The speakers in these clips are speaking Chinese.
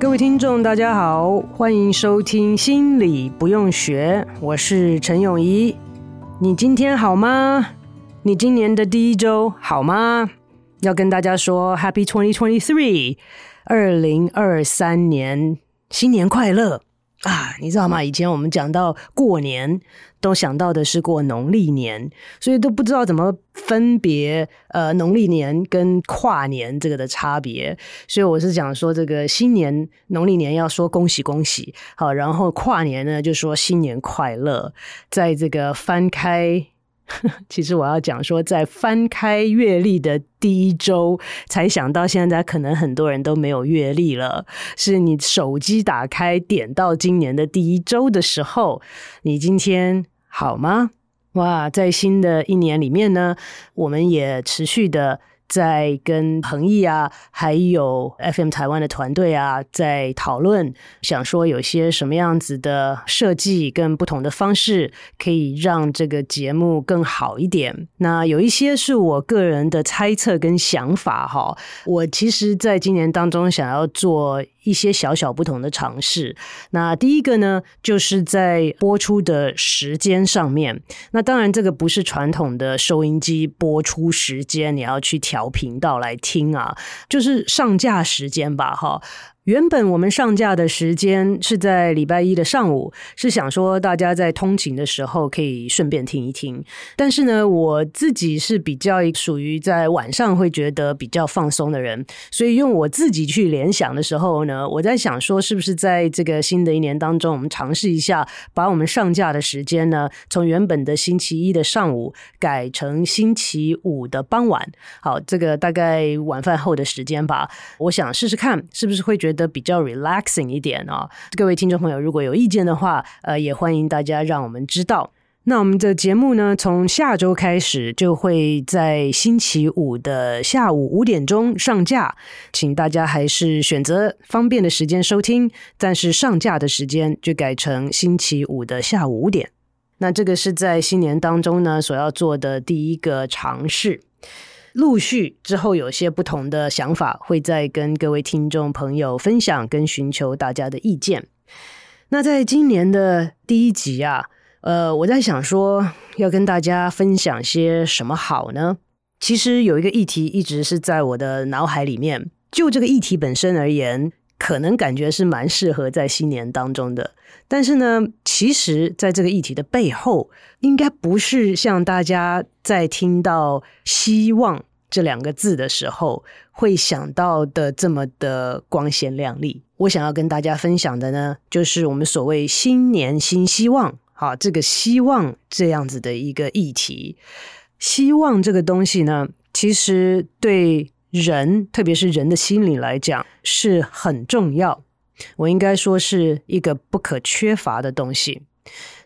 各位听众，大家好，欢迎收听《心理不用学》，我是陈永怡。你今天好吗？你今年的第一周好吗？要跟大家说 Happy Twenty Twenty Three，二零二三年新年快乐。啊，你知道吗？以前我们讲到过年，都想到的是过农历年，所以都不知道怎么分别呃农历年跟跨年这个的差别。所以我是讲说，这个新年农历年要说恭喜恭喜，好，然后跨年呢就说新年快乐。在这个翻开。其实我要讲说，在翻开月历的第一周，才想到现在可能很多人都没有月历了。是你手机打开点到今年的第一周的时候，你今天好吗？哇，在新的一年里面呢，我们也持续的。在跟恒毅啊，还有 FM 台湾的团队啊，在讨论，想说有些什么样子的设计跟不同的方式，可以让这个节目更好一点。那有一些是我个人的猜测跟想法哈。我其实在今年当中想要做。一些小小不同的尝试。那第一个呢，就是在播出的时间上面。那当然，这个不是传统的收音机播出时间，你要去调频道来听啊，就是上架时间吧，哈。原本我们上架的时间是在礼拜一的上午，是想说大家在通勤的时候可以顺便听一听。但是呢，我自己是比较属于在晚上会觉得比较放松的人，所以用我自己去联想的时候呢，我在想说，是不是在这个新的一年当中，我们尝试一下把我们上架的时间呢，从原本的星期一的上午改成星期五的傍晚。好，这个大概晚饭后的时间吧，我想试试看是不是会觉得。的比较 relaxing 一点啊，各位听众朋友，如果有意见的话，呃，也欢迎大家让我们知道。那我们的节目呢，从下周开始就会在星期五的下午五点钟上架，请大家还是选择方便的时间收听，但是上架的时间就改成星期五的下午五点。那这个是在新年当中呢，所要做的第一个尝试。陆续之后有些不同的想法，会再跟各位听众朋友分享，跟寻求大家的意见。那在今年的第一集啊，呃，我在想说要跟大家分享些什么好呢？其实有一个议题一直是在我的脑海里面，就这个议题本身而言。可能感觉是蛮适合在新年当中的，但是呢，其实在这个议题的背后，应该不是像大家在听到“希望”这两个字的时候会想到的这么的光鲜亮丽。我想要跟大家分享的呢，就是我们所谓“新年新希望”啊，这个“希望”这样子的一个议题。希望这个东西呢，其实对。人，特别是人的心理来讲，是很重要。我应该说是一个不可缺乏的东西。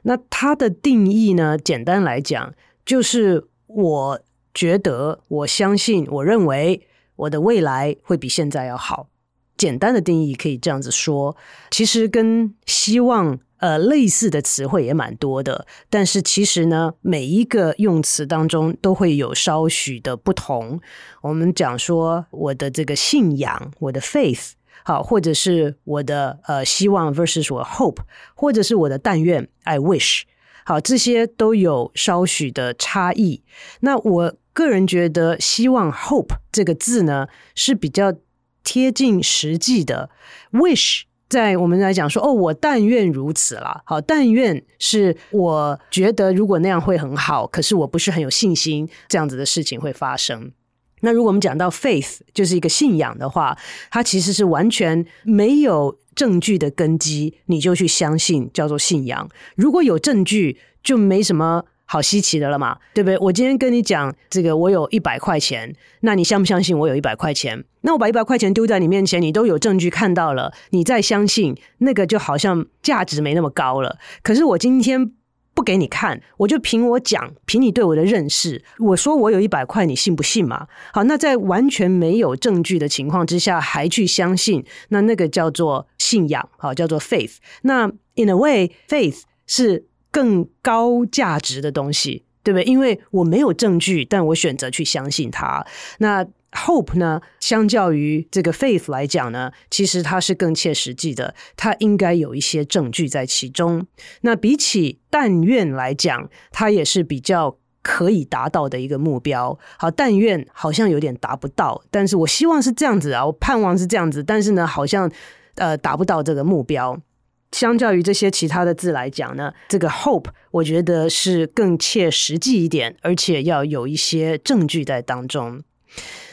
那它的定义呢？简单来讲，就是我觉得、我相信、我认为我的未来会比现在要好。简单的定义可以这样子说，其实跟希望。呃，类似的词汇也蛮多的，但是其实呢，每一个用词当中都会有稍许的不同。我们讲说我的这个信仰，我的 faith，好，或者是我的呃希望 versus 我 hope，或者是我的但愿 I wish，好，这些都有稍许的差异。那我个人觉得，希望 hope 这个字呢是比较贴近实际的，wish。在我们来讲说，哦，我但愿如此啦。好，但愿是我觉得如果那样会很好，可是我不是很有信心这样子的事情会发生。那如果我们讲到 faith 就是一个信仰的话，它其实是完全没有证据的根基，你就去相信叫做信仰。如果有证据，就没什么。好稀奇的了嘛，对不对？我今天跟你讲这个，我有一百块钱，那你相不相信我有一百块钱？那我把一百块钱丢在你面前，你都有证据看到了，你再相信那个就好像价值没那么高了。可是我今天不给你看，我就凭我讲，凭你对我的认识，我说我有一百块，你信不信嘛？好，那在完全没有证据的情况之下还去相信，那那个叫做信仰，好，叫做 faith。那 in a way，faith 是。更高价值的东西，对不对？因为我没有证据，但我选择去相信它。那 hope 呢？相较于这个 faith 来讲呢，其实它是更切实际的，它应该有一些证据在其中。那比起但愿来讲，它也是比较可以达到的一个目标。好，但愿好像有点达不到，但是我希望是这样子啊，我盼望是这样子，但是呢，好像呃达不到这个目标。相较于这些其他的字来讲呢，这个 hope 我觉得是更切实际一点，而且要有一些证据在当中。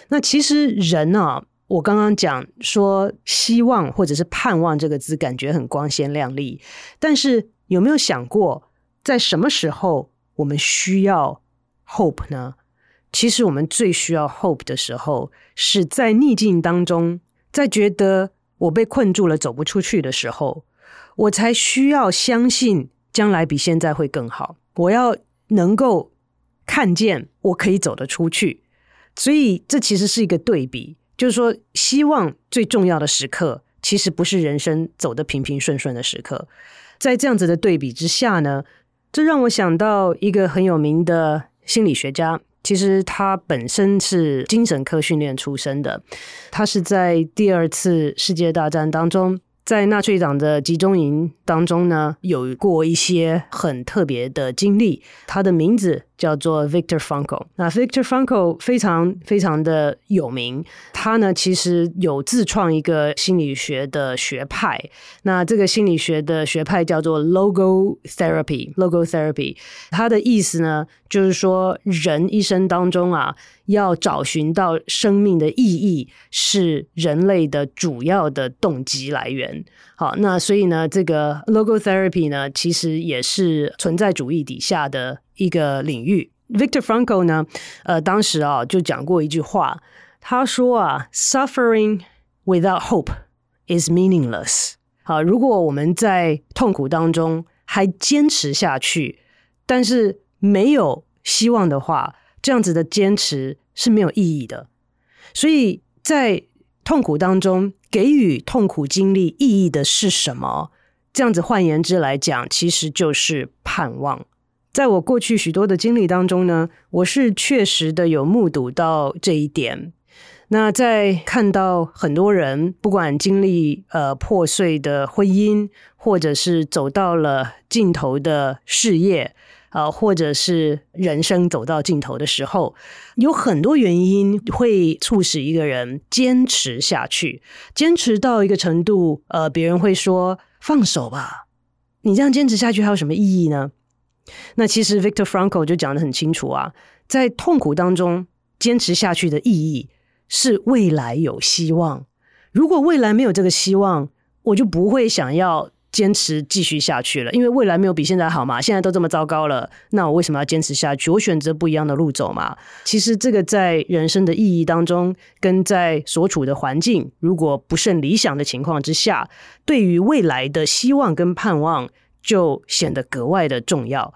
那其实人啊，我刚刚讲说希望或者是盼望这个字感觉很光鲜亮丽，但是有没有想过，在什么时候我们需要 hope 呢？其实我们最需要 hope 的时候，是在逆境当中，在觉得我被困住了走不出去的时候。我才需要相信将来比现在会更好。我要能够看见我可以走得出去，所以这其实是一个对比，就是说，希望最重要的时刻，其实不是人生走得平平顺顺的时刻。在这样子的对比之下呢，这让我想到一个很有名的心理学家，其实他本身是精神科训练出身的，他是在第二次世界大战当中。在纳粹党的集中营当中呢，有过一些很特别的经历。他的名字叫做 Victor Frankl。那 Victor Frankl 非常非常的有名。他呢，其实有自创一个心理学的学派。那这个心理学的学派叫做 Logo Therapy。Logo Therapy，它的意思呢，就是说人一生当中啊，要找寻到生命的意义，是人类的主要的动机来源。好，那所以呢，这个 Logo Therapy 呢，其实也是存在主义底下的一个领域。Victor Frankl 呢，呃，当时啊就讲过一句话，他说啊，Suffering without hope is meaningless。好，如果我们在痛苦当中还坚持下去，但是没有希望的话，这样子的坚持是没有意义的。所以在痛苦当中，给予痛苦经历意义的是什么？这样子换言之来讲，其实就是盼望。在我过去许多的经历当中呢，我是确实的有目睹到这一点。那在看到很多人不管经历呃破碎的婚姻，或者是走到了尽头的事业。啊，或者是人生走到尽头的时候，有很多原因会促使一个人坚持下去，坚持到一个程度，呃，别人会说放手吧，你这样坚持下去还有什么意义呢？那其实 Victor Frankl 就讲得很清楚啊，在痛苦当中坚持下去的意义是未来有希望，如果未来没有这个希望，我就不会想要。坚持继续下去了，因为未来没有比现在好嘛。现在都这么糟糕了，那我为什么要坚持下去？我选择不一样的路走嘛。其实这个在人生的意义当中，跟在所处的环境如果不甚理想的情况之下，对于未来的希望跟盼望就显得格外的重要。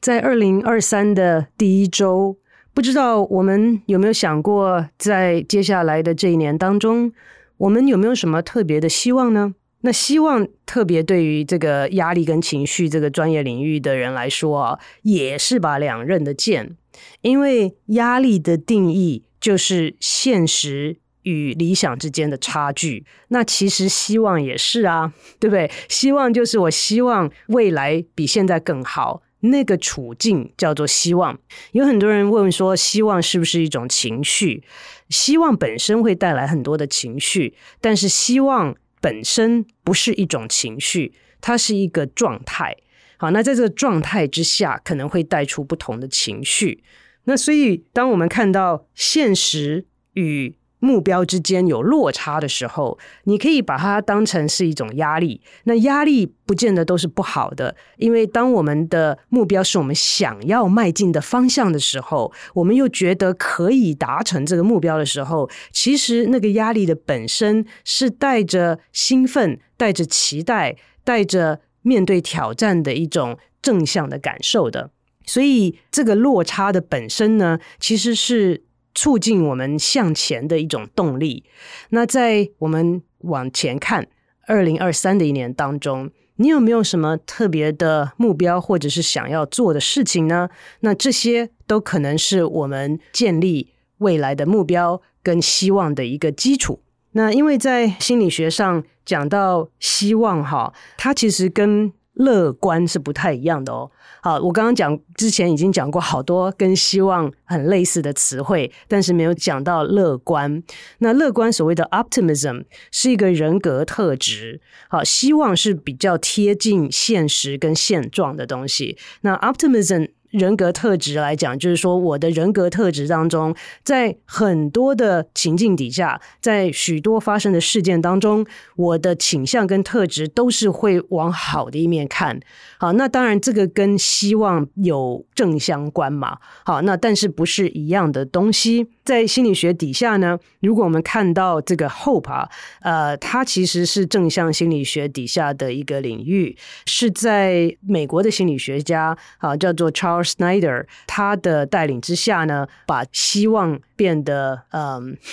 在二零二三的第一周，不知道我们有没有想过，在接下来的这一年当中，我们有没有什么特别的希望呢？那希望特别对于这个压力跟情绪这个专业领域的人来说啊，也是把两刃的剑，因为压力的定义就是现实与理想之间的差距。那其实希望也是啊，对不对？希望就是我希望未来比现在更好，那个处境叫做希望。有很多人问说，希望是不是一种情绪？希望本身会带来很多的情绪，但是希望。本身不是一种情绪，它是一个状态。好，那在这个状态之下，可能会带出不同的情绪。那所以，当我们看到现实与目标之间有落差的时候，你可以把它当成是一种压力。那压力不见得都是不好的，因为当我们的目标是我们想要迈进的方向的时候，我们又觉得可以达成这个目标的时候，其实那个压力的本身是带着兴奋、带着期待、带着面对挑战的一种正向的感受的。所以，这个落差的本身呢，其实是。促进我们向前的一种动力。那在我们往前看，二零二三的一年当中，你有没有什么特别的目标，或者是想要做的事情呢？那这些都可能是我们建立未来的目标跟希望的一个基础。那因为在心理学上讲到希望，哈，它其实跟乐观是不太一样的哦。好，我刚刚讲之前已经讲过好多跟希望很类似的词汇，但是没有讲到乐观。那乐观所谓的 optimism 是一个人格特质。好，希望是比较贴近现实跟现状的东西。那 optimism。人格特质来讲，就是说我的人格特质当中，在很多的情境底下，在许多发生的事件当中，我的倾向跟特质都是会往好的一面看。好，那当然这个跟希望有正相关嘛。好，那但是不是一样的东西。在心理学底下呢，如果我们看到这个 hope 啊，呃，它其实是正向心理学底下的一个领域，是在美国的心理学家啊，叫做超 Snyder，他的带领之下呢，把希望变得嗯。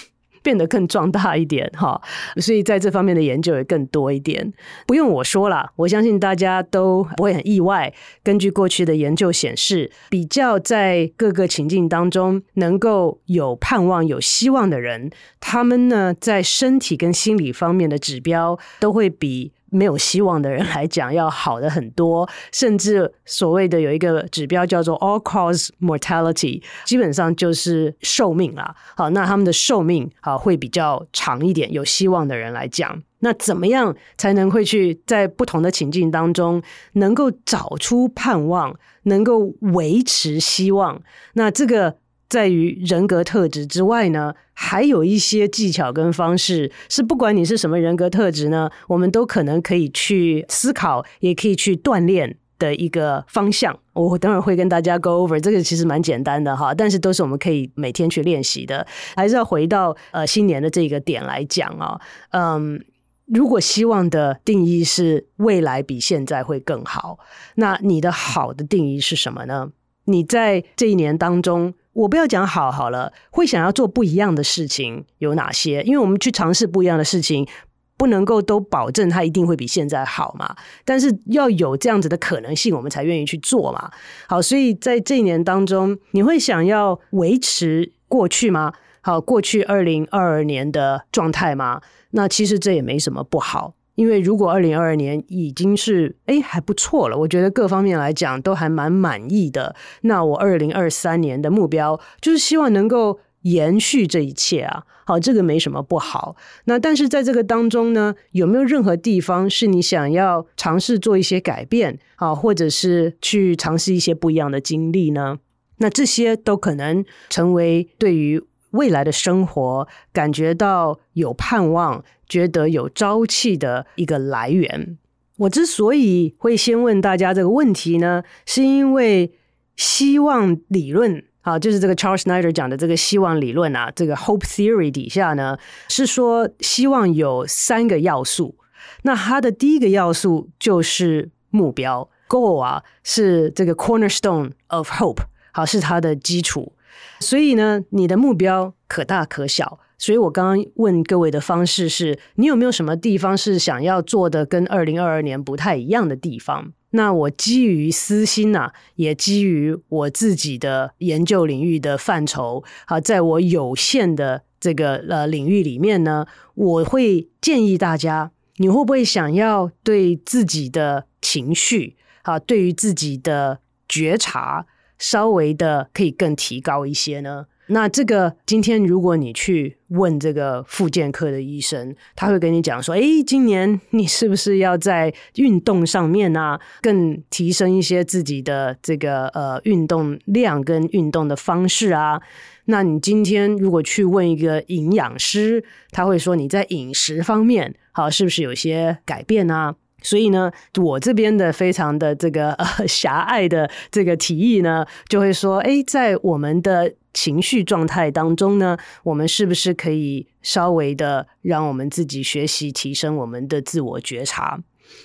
变得更壮大一点哈，所以在这方面的研究也更多一点。不用我说了，我相信大家都不会很意外。根据过去的研究显示，比较在各个情境当中能够有盼望、有希望的人，他们呢，在身体跟心理方面的指标都会比。没有希望的人来讲，要好的很多，甚至所谓的有一个指标叫做 all cause mortality，基本上就是寿命啦。好，那他们的寿命啊会比较长一点。有希望的人来讲，那怎么样才能会去在不同的情境当中能够找出盼望，能够维持希望？那这个。在于人格特质之外呢，还有一些技巧跟方式，是不管你是什么人格特质呢，我们都可能可以去思考，也可以去锻炼的一个方向。我等会儿会跟大家 go over，这个其实蛮简单的哈，但是都是我们可以每天去练习的。还是要回到呃新年的这个点来讲啊，嗯，如果希望的定义是未来比现在会更好，那你的好的定义是什么呢？你在这一年当中。我不要讲好好了，会想要做不一样的事情有哪些？因为我们去尝试不一样的事情，不能够都保证它一定会比现在好嘛。但是要有这样子的可能性，我们才愿意去做嘛。好，所以在这一年当中，你会想要维持过去吗？好，过去二零二二年的状态吗？那其实这也没什么不好。因为如果二零二二年已经是诶还不错了，我觉得各方面来讲都还蛮满意的。那我二零二三年的目标就是希望能够延续这一切啊。好，这个没什么不好。那但是在这个当中呢，有没有任何地方是你想要尝试做一些改变啊，或者是去尝试一些不一样的经历呢？那这些都可能成为对于未来的生活感觉到有盼望。觉得有朝气的一个来源。我之所以会先问大家这个问题呢，是因为希望理论啊，就是这个 Charles Snyder 讲的这个希望理论啊，这个 Hope Theory 底下呢，是说希望有三个要素。那它的第一个要素就是目标，Goal 啊，是这个 Cornerstone of Hope，好，是它的基础。所以呢，你的目标可大可小。所以我刚刚问各位的方式是，你有没有什么地方是想要做的跟二零二二年不太一样的地方？那我基于私心呐、也基于我自己的研究领域的范畴，好，在我有限的这个呃领域里面呢，我会建议大家，你会不会想要对自己的情绪，啊，对于自己的觉察，稍微的可以更提高一些呢？那这个今天如果你去问这个复健科的医生，他会跟你讲说：“哎，今年你是不是要在运动上面啊，更提升一些自己的这个呃运动量跟运动的方式啊？”那你今天如果去问一个营养师，他会说你在饮食方面好是不是有些改变啊？所以呢，我这边的非常的这个呃 狭隘的这个提议呢，就会说，哎，在我们的情绪状态当中呢，我们是不是可以稍微的让我们自己学习提升我们的自我觉察？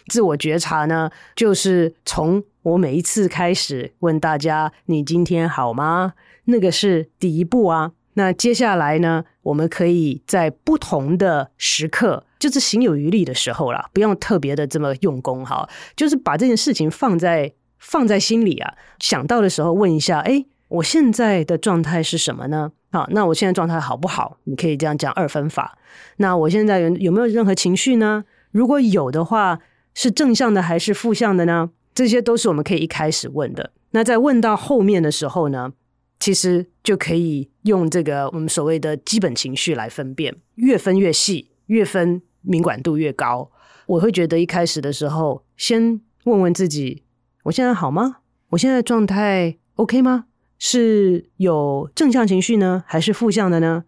自我觉察呢，就是从我每一次开始问大家，你今天好吗？那个是第一步啊。那接下来呢，我们可以在不同的时刻，就是行有余力的时候啦，不用特别的这么用功哈，就是把这件事情放在放在心里啊，想到的时候问一下，哎，我现在的状态是什么呢？好，那我现在状态好不好？你可以这样讲二分法。那我现在有有没有任何情绪呢？如果有的话，是正向的还是负向的呢？这些都是我们可以一开始问的。那在问到后面的时候呢，其实就可以用这个我们所谓的基本情绪来分辨，越分越细，越分敏感度越高。我会觉得一开始的时候，先问问自己：我现在好吗？我现在状态 OK 吗？是有正向情绪呢，还是负向的呢？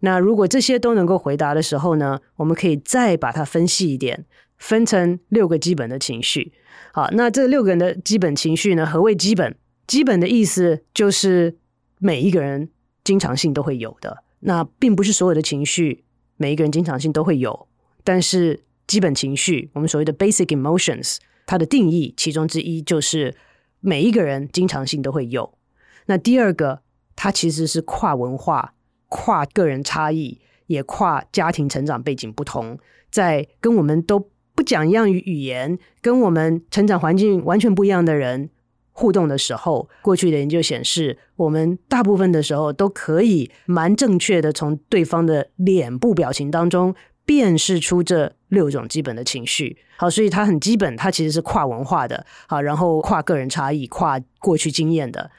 那如果这些都能够回答的时候呢，我们可以再把它分细一点，分成六个基本的情绪。好，那这六个人的基本情绪呢？何谓基本？基本的意思就是。每一个人经常性都会有的，那并不是所有的情绪每一个人经常性都会有，但是基本情绪，我们所谓的 basic emotions，它的定义其中之一就是每一个人经常性都会有。那第二个，它其实是跨文化、跨个人差异，也跨家庭成长背景不同，在跟我们都不讲一样语语言，跟我们成长环境完全不一样的人。互动的时候，过去的研究显示，我们大部分的时候都可以蛮正确的从对方的脸部表情当中辨识出这六种基本的情绪。好，所以它很基本，它其实是跨文化的，好，然后跨个人差异、跨过去经验的。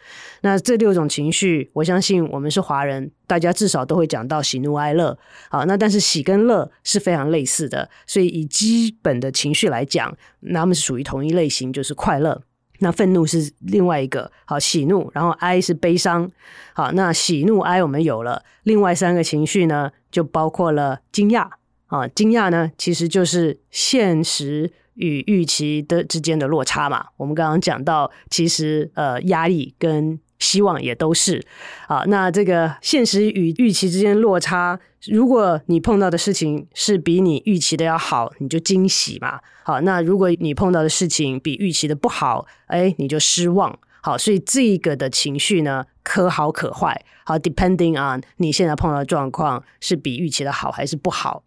那这六种情绪，我相信我们是华人，大家至少都会讲到喜怒哀乐。好，那但是喜跟乐是非常类似的，所以以基本的情绪来讲，那他们是属于同一类型，就是快乐。那愤怒是另外一个，好，喜怒，然后哀是悲伤，好，那喜怒哀我们有了，另外三个情绪呢，就包括了惊讶，啊，惊讶呢其实就是现实与预期的之间的落差嘛，我们刚刚讲到，其实呃压力跟希望也都是，啊，那这个现实与预期之间落差，如果你碰到的事情是比你预期的要好，你就惊喜嘛。好，那如果你碰到的事情比预期的不好，哎，你就失望。好，所以这个的情绪呢，可好可坏。好，depending on 你现在碰到的状况是比预期的好还是不好。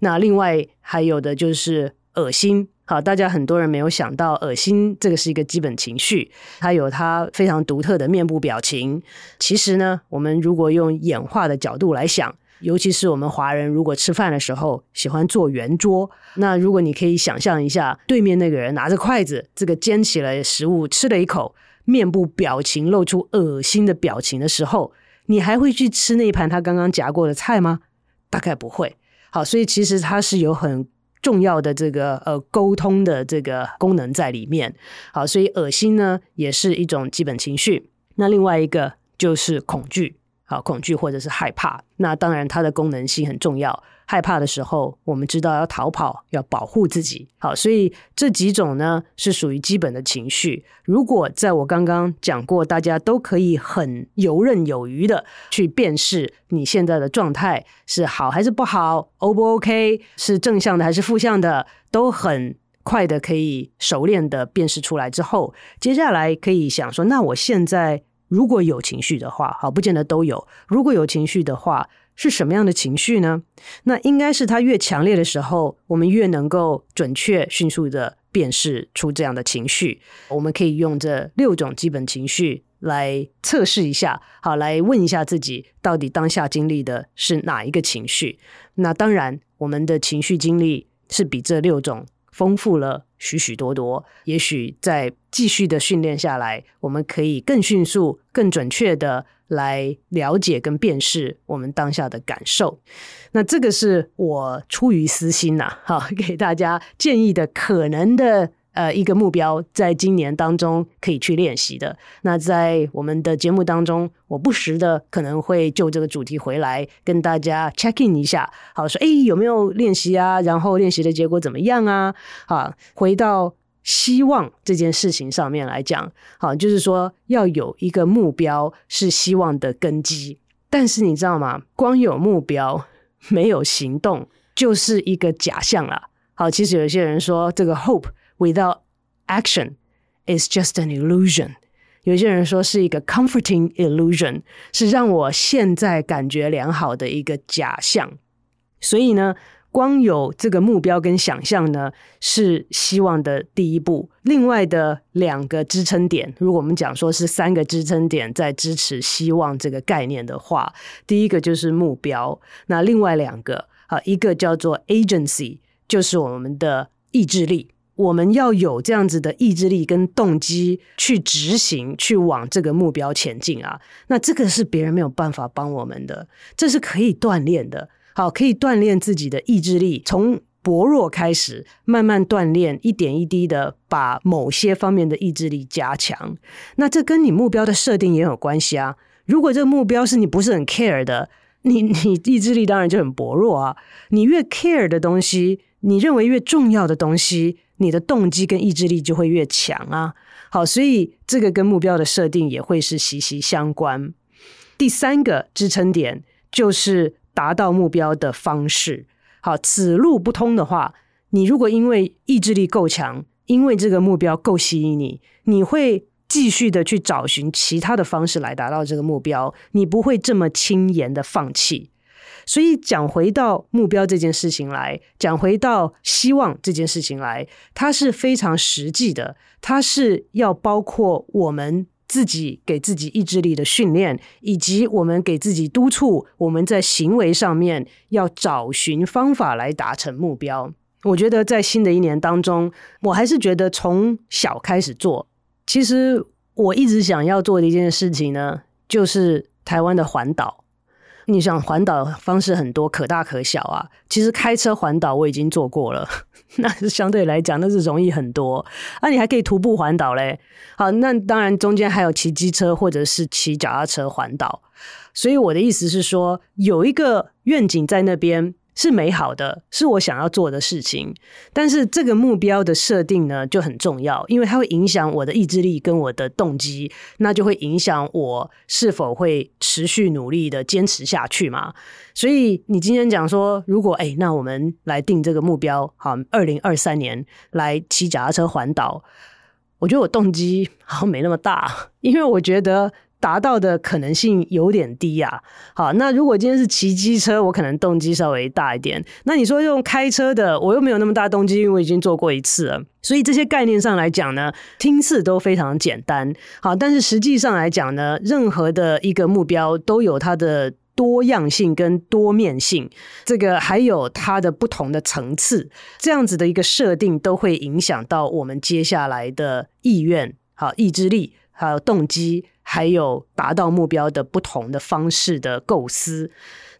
那另外还有的就是恶心。好，大家很多人没有想到，恶心这个是一个基本情绪，它有它非常独特的面部表情。其实呢，我们如果用演化的角度来想，尤其是我们华人，如果吃饭的时候喜欢坐圆桌，那如果你可以想象一下，对面那个人拿着筷子，这个煎起来食物吃了一口，面部表情露出恶心的表情的时候，你还会去吃那一盘他刚刚夹过的菜吗？大概不会。好，所以其实它是有很。重要的这个呃沟通的这个功能在里面，好，所以恶心呢也是一种基本情绪。那另外一个就是恐惧，好，恐惧或者是害怕。那当然它的功能性很重要。害怕的时候，我们知道要逃跑，要保护自己。好，所以这几种呢是属于基本的情绪。如果在我刚刚讲过，大家都可以很游刃有余的去辨识你现在的状态是好还是不好，O 不 OK，是正向的还是负向的，都很快的可以熟练的辨识出来之后，接下来可以想说，那我现在如果有情绪的话，好，不见得都有。如果有情绪的话。是什么样的情绪呢？那应该是它越强烈的时候，我们越能够准确、迅速的辨识出这样的情绪。我们可以用这六种基本情绪来测试一下，好，来问一下自己，到底当下经历的是哪一个情绪？那当然，我们的情绪经历是比这六种丰富了许许多多。也许在继续的训练下来，我们可以更迅速、更准确的。来了解跟辨识我们当下的感受。那这个是我出于私心呐、啊，好 给大家建议的可能的。呃，一个目标，在今年当中可以去练习的。那在我们的节目当中，我不时的可能会就这个主题回来跟大家 check in 一下，好说，哎，有没有练习啊？然后练习的结果怎么样啊？好，回到希望这件事情上面来讲，好，就是说要有一个目标是希望的根基。但是你知道吗？光有目标没有行动，就是一个假象了。好，其实有些人说这个 hope。Without action is just an illusion。有些人说是一个 comforting illusion，是让我现在感觉良好的一个假象。所以呢，光有这个目标跟想象呢，是希望的第一步。另外的两个支撑点，如果我们讲说是三个支撑点在支持希望这个概念的话，第一个就是目标。那另外两个啊，一个叫做 agency，就是我们的意志力。我们要有这样子的意志力跟动机去执行，去往这个目标前进啊！那这个是别人没有办法帮我们的，这是可以锻炼的。好，可以锻炼自己的意志力，从薄弱开始，慢慢锻炼，一点一滴的把某些方面的意志力加强。那这跟你目标的设定也有关系啊！如果这个目标是你不是很 care 的，你你意志力当然就很薄弱啊！你越 care 的东西，你认为越重要的东西。你的动机跟意志力就会越强啊！好，所以这个跟目标的设定也会是息息相关。第三个支撑点就是达到目标的方式。好，此路不通的话，你如果因为意志力够强，因为这个目标够吸引你，你会继续的去找寻其他的方式来达到这个目标，你不会这么轻言的放弃。所以讲回到目标这件事情来，讲回到希望这件事情来，它是非常实际的，它是要包括我们自己给自己意志力的训练，以及我们给自己督促，我们在行为上面要找寻方法来达成目标。我觉得在新的一年当中，我还是觉得从小开始做。其实我一直想要做的一件事情呢，就是台湾的环岛。你想环岛方式很多，可大可小啊。其实开车环岛我已经做过了，那是相对来讲那是容易很多。啊，你还可以徒步环岛嘞。好，那当然中间还有骑机车或者是骑脚踏车环岛。所以我的意思是说，有一个愿景在那边。是美好的，是我想要做的事情。但是这个目标的设定呢，就很重要，因为它会影响我的意志力跟我的动机，那就会影响我是否会持续努力的坚持下去嘛。所以你今天讲说，如果哎，那我们来定这个目标，好，二零二三年来骑脚踏车环岛，我觉得我动机好像没那么大，因为我觉得。达到的可能性有点低呀、啊。好，那如果今天是骑机车，我可能动机稍微大一点。那你说用开车的，我又没有那么大动机，因为我已经做过一次了。所以这些概念上来讲呢，听似都非常简单。好，但是实际上来讲呢，任何的一个目标都有它的多样性跟多面性，这个还有它的不同的层次，这样子的一个设定都会影响到我们接下来的意愿、好意志力还有动机。还有达到目标的不同的方式的构思，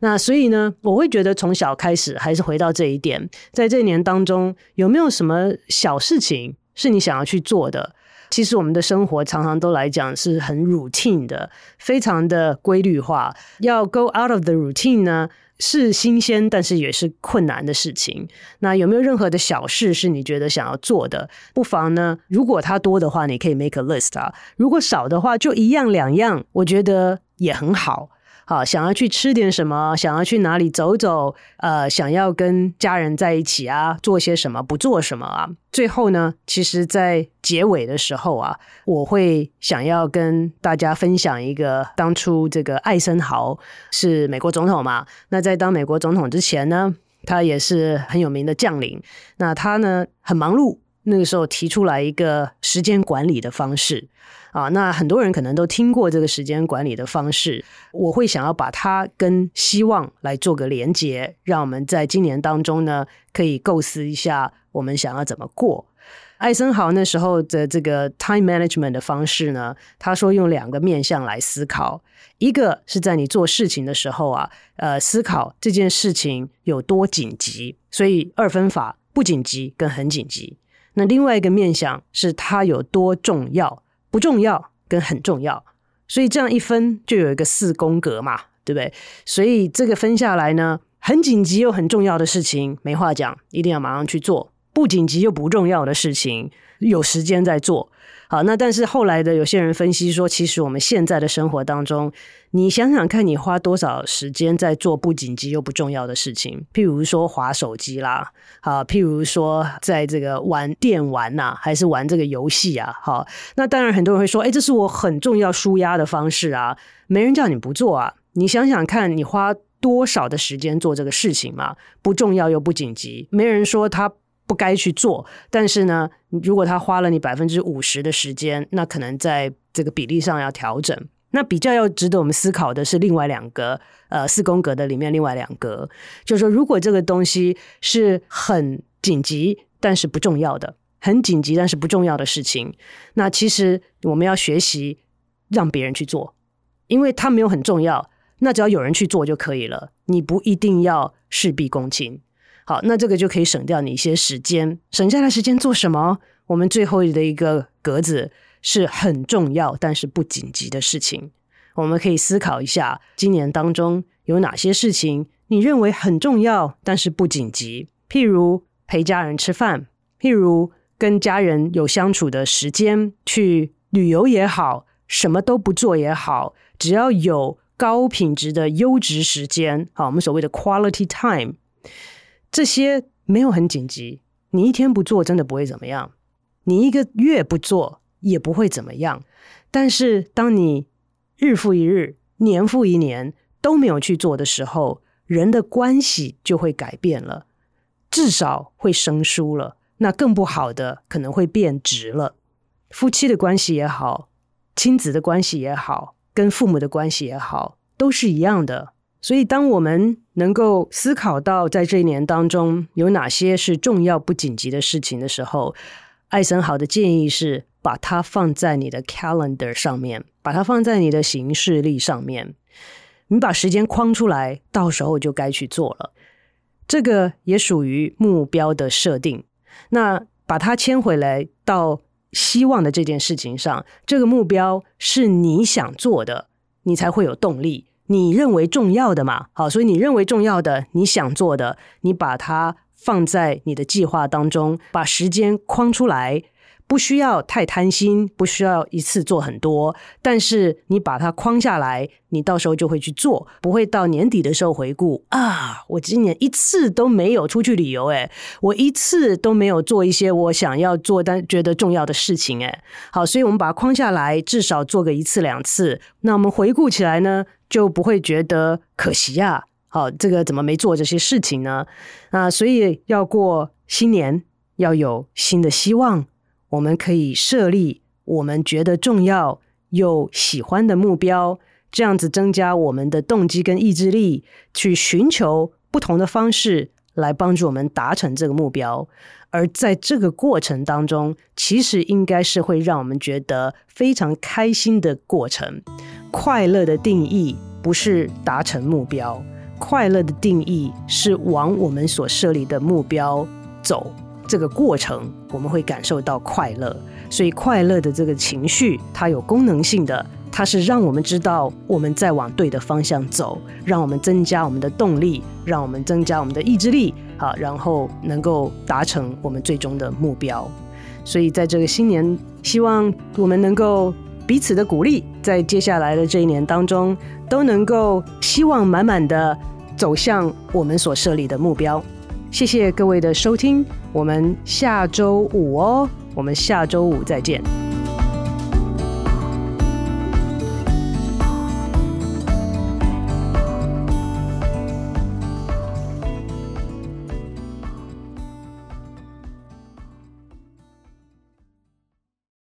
那所以呢，我会觉得从小开始，还是回到这一点，在这一年当中，有没有什么小事情是你想要去做的？其实我们的生活常常都来讲是很 routine 的，非常的规律化。要 go out of the routine 呢，是新鲜，但是也是困难的事情。那有没有任何的小事是你觉得想要做的？不妨呢，如果它多的话，你可以 make a list 啊；如果少的话，就一样两样，我觉得也很好。好，想要去吃点什么，想要去哪里走走，呃，想要跟家人在一起啊，做些什么，不做什么啊。最后呢，其实，在结尾的时候啊，我会想要跟大家分享一个，当初这个艾森豪是美国总统嘛，那在当美国总统之前呢，他也是很有名的将领，那他呢，很忙碌。那个时候提出来一个时间管理的方式啊，那很多人可能都听过这个时间管理的方式。我会想要把它跟希望来做个连接，让我们在今年当中呢，可以构思一下我们想要怎么过。艾森豪那时候的这个 time management 的方式呢，他说用两个面向来思考，一个是在你做事情的时候啊，呃，思考这件事情有多紧急，所以二分法不紧急跟很紧急。那另外一个面向是它有多重要，不重要跟很重要，所以这样一分就有一个四宫格嘛，对不对？所以这个分下来呢，很紧急又很重要的事情没话讲，一定要马上去做。不紧急又不重要的事情，有时间再做。好，那但是后来的有些人分析说，其实我们现在的生活当中，你想想看，你花多少时间在做不紧急又不重要的事情？譬如说划手机啦，好，譬如说在这个玩电玩呐、还是玩这个游戏啊？好，那当然很多人会说，哎，这是我很重要舒压的方式啊，没人叫你不做啊。你想想看，你花多少的时间做这个事情嘛？不重要又不紧急，没人说他。不该去做，但是呢，如果他花了你百分之五十的时间，那可能在这个比例上要调整。那比较要值得我们思考的是另外两个，呃，四宫格的里面另外两格，就是说，如果这个东西是很紧急但是不重要的，很紧急但是不重要的事情，那其实我们要学习让别人去做，因为它没有很重要，那只要有人去做就可以了，你不一定要事必躬亲。好，那这个就可以省掉你一些时间，省下来时间做什么？我们最后的一个格子是很重要但是不紧急的事情。我们可以思考一下，今年当中有哪些事情你认为很重要但是不紧急？譬如陪家人吃饭，譬如跟家人有相处的时间，去旅游也好，什么都不做也好，只要有高品质的优质时间，好，我们所谓的 quality time。这些没有很紧急，你一天不做真的不会怎么样，你一个月不做也不会怎么样。但是当你日复一日、年复一年都没有去做的时候，人的关系就会改变了，至少会生疏了。那更不好的可能会变质了。夫妻的关系也好，亲子的关系也好，跟父母的关系也好，都是一样的。所以，当我们能够思考到在这一年当中有哪些是重要不紧急的事情的时候，艾森豪的建议是把它放在你的 calendar 上面，把它放在你的行事历上面。你把时间框出来，到时候就该去做了。这个也属于目标的设定。那把它牵回来到希望的这件事情上，这个目标是你想做的，你才会有动力。你认为重要的嘛？好，所以你认为重要的，你想做的，你把它放在你的计划当中，把时间框出来。不需要太贪心，不需要一次做很多，但是你把它框下来，你到时候就会去做，不会到年底的时候回顾啊，我今年一次都没有出去旅游，诶，我一次都没有做一些我想要做但觉得重要的事情，诶，好，所以我们把它框下来，至少做个一次两次，那我们回顾起来呢，就不会觉得可惜呀，好，这个怎么没做这些事情呢？啊，所以要过新年，要有新的希望。我们可以设立我们觉得重要又喜欢的目标，这样子增加我们的动机跟意志力，去寻求不同的方式来帮助我们达成这个目标。而在这个过程当中，其实应该是会让我们觉得非常开心的过程。快乐的定义不是达成目标，快乐的定义是往我们所设立的目标走。这个过程我们会感受到快乐，所以快乐的这个情绪，它有功能性的，它是让我们知道我们在往对的方向走，让我们增加我们的动力，让我们增加我们的意志力，好，然后能够达成我们最终的目标。所以在这个新年，希望我们能够彼此的鼓励，在接下来的这一年当中，都能够希望满满的走向我们所设立的目标。谢谢各位的收听，我们下周五哦，我们下周五再见。